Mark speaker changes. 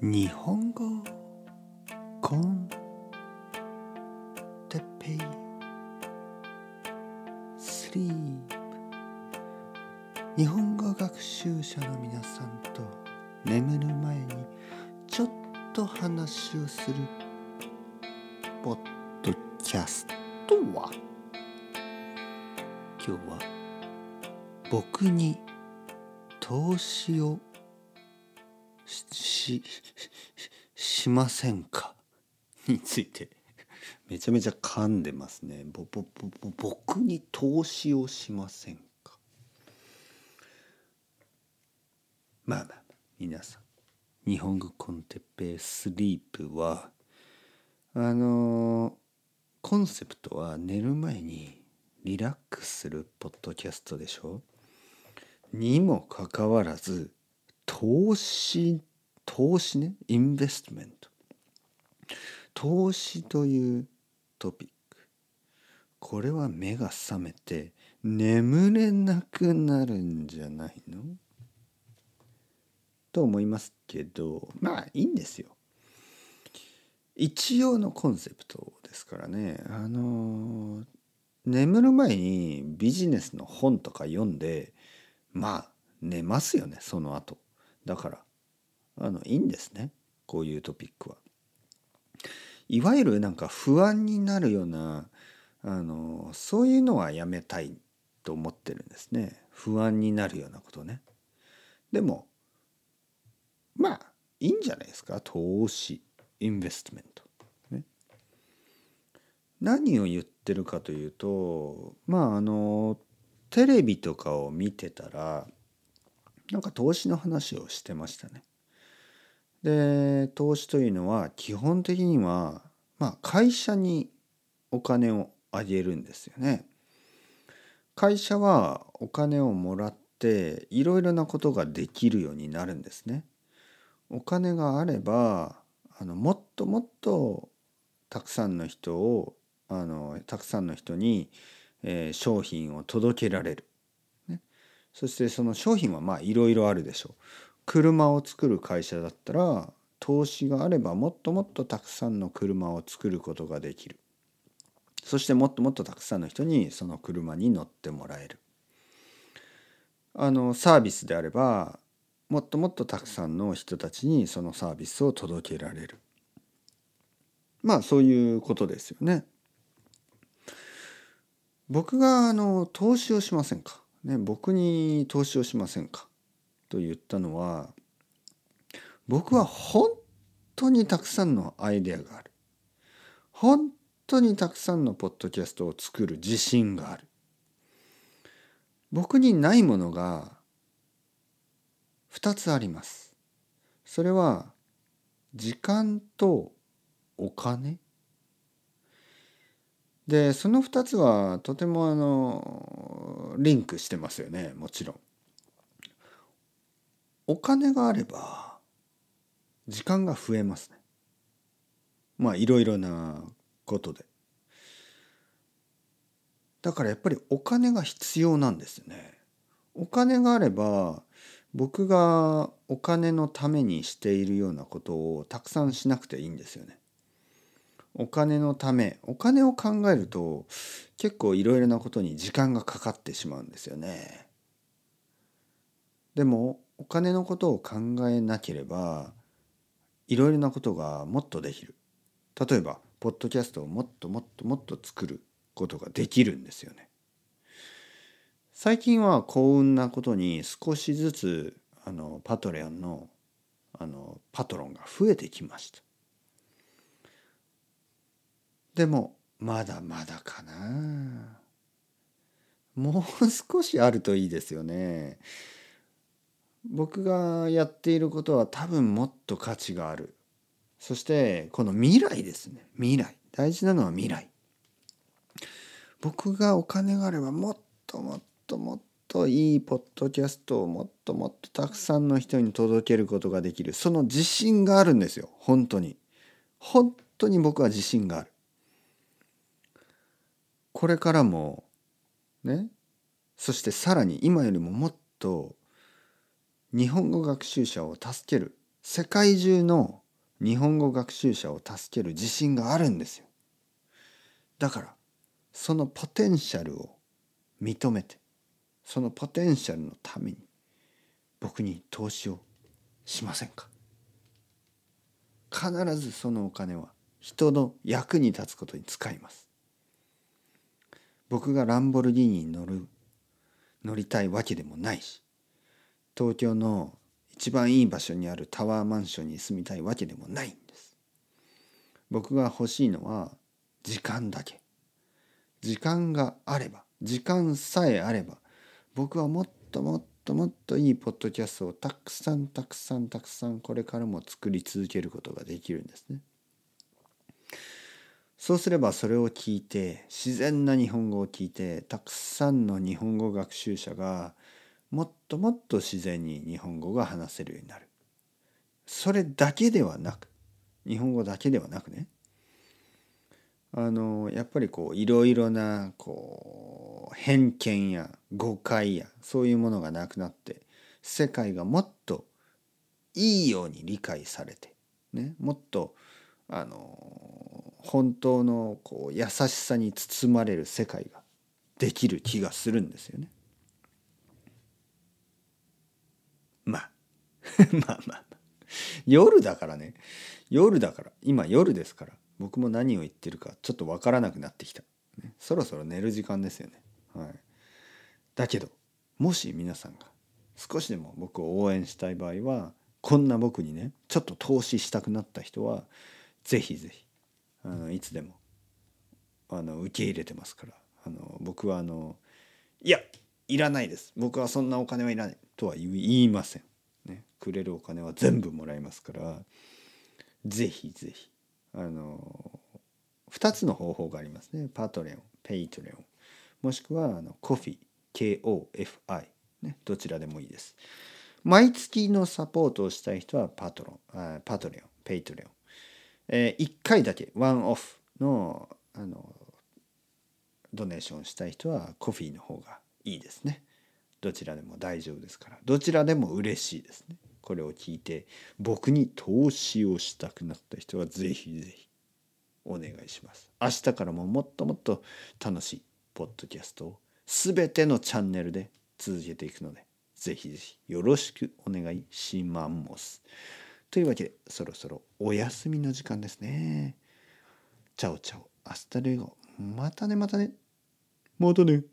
Speaker 1: 日本語コンテペイスリープ日本語学習者の皆さんと眠る前にちょっと話をするポッドキャストは。今日は僕に投資をしししませんか？について。めちゃめちゃ噛んでますね。ぼぼぼぼ僕に投資をしませんか？まあまあ皆さん。日本語コンテッペイスリープはあのコンセプトは寝る前にリラックスするポッドキャストでしょ？にもかかわらず投資投資ね？インベストメント投資というトピック。これは目が覚めて眠れなくなるんじゃないの？と思いますけどまあいいんですよ。一応のコンセプトですからね。あの眠る前にビジネスの本とか読んでまあ寝ますよねその後。だからあのいいんですねこういうトピックは。いわゆるなんか不安になるようなあのそういうのはやめたいと思ってるんですね不安になるようなことね。でもまあいいんじゃないですか投資インベストメント。ね、何を言ってるかというとまああのテレビとかを見てたらなんか投資の話をしてましたね。で投資というのは基本的には、まあ、会社にお金をあげるんですよね。会社はお金をもらっていろいろなことができるようになるんですね。お金があればあのもっともっとたくさんの人をあのたくさんの人に、えー、商品を届けられる。そしてその商品はまあいろいろあるでしょう。車を作る会社だったら投資があればもっともっとたくさんの車を作ることができる。そしてもっともっとたくさんの人にその車に乗ってもらえる。あのサービスであればもっともっとたくさんの人たちにそのサービスを届けられる。まあそういうことですよね。僕があの投資をしませんか、ね、僕に投資をしませんか？と言ったのは僕は本当にたくさんのアイデアがある。本当にたくさんのポッドキャストを作る自信がある。僕にないものが2つあります。それは時間とお金でその2つはとてもあのリンクしてますよねもちろんお金があれば時間が増えますね。まあいろいろなことで。だからやっぱりお金が必要なんですね。お金があれば僕がお金のためにしているようなことをたくさんしなくていいんですよね。お金のためお金を考えると結構いろいろなことに時間がかかってしまうんですよね。でもお金のことを考えなければいろいろなことがもっとできる。例えばポッドキャストをもっともっともっと作ることができるんですよね。最近は幸運なことに少しずつあのパトレオンのあのパトロンが増えてきました。でもまだまだかな。もう少しあるといいですよね。僕がやっていることは多分もっと価値がある。そしてこの未来ですね。未来。大事なのは未来。僕がお金があればもっともっともっといいポッドキャストをもっともっとたくさんの人に届けることができる。その自信があるんですよ。本当に。本当に僕は自信がある。これからもねそしてさらに今よりももっと日本語学習者を助ける世界中の日本語学習者を助ける自信があるんですよ。だからそのポテンシャルを認めてそのポテンシャルのために僕に投資をしませんか必ずそのお金は人の役に立つことに使います。僕がランボルギーニに乗る乗りたいわけでもないし東京の一番いい場所にあるタワーマンションに住みたいわけでもないんです。僕が欲しいのは時間だけ。時間があれば時間さえあれば僕はもっともっともっといいポッドキャストをたくさんたくさんたくさんこれからも作り続けることができるんですね。そうすればそれを聞いて自然な日本語を聞いてたくさんの日本語学習者がもっともっと自然に日本語が話せるようになる。それだけではなく日本語だけではなくねあのやっぱりこういろいろなこう偏見や誤解やそういうものがなくなって世界がもっといいように理解されて、ね、もっとあの本当のこう優しさに包まれる世界ができる気がするんですよね。まあ まあまあ夜だからね。夜だから。今夜ですから。僕も何を言ってるかちょっと分からなくなってきた、ね、そろそろ寝る時間ですよね。はい、だけどもし皆さんが少しでも僕を応援したい場合はこんな僕にねちょっと投資したくなった人はぜひぜひあのいつでもあの受け入れてますからあの僕はあのいやいらないです僕はそんなお金はいらないとは言いません、ね、くれるお金は全部もらいますからぜひぜひあの2つの方法がありますね。 Patreon、Patreon、もしくはあの Ko-fi、KOFI、ね、どちらでもいいです。毎月のサポートをしたい人はパトロン、 Patreon、Patreon。えー、1回だけ、ワンオフのあのドネーションしたい人はコフィーの方がいいですね。どちらでも大丈夫ですから。どちらでも嬉しいですね。これを聞いて僕に投資をしたくなった人はぜひぜひお願いします。明日からももっともっと楽しいポッドキャストを全てのチャンネルで続けていくのでぜひぜひよろしくお願いします。というわけでそろそろお休みの時間ですね。チャオチャオ hasta luego またねまたねまたね。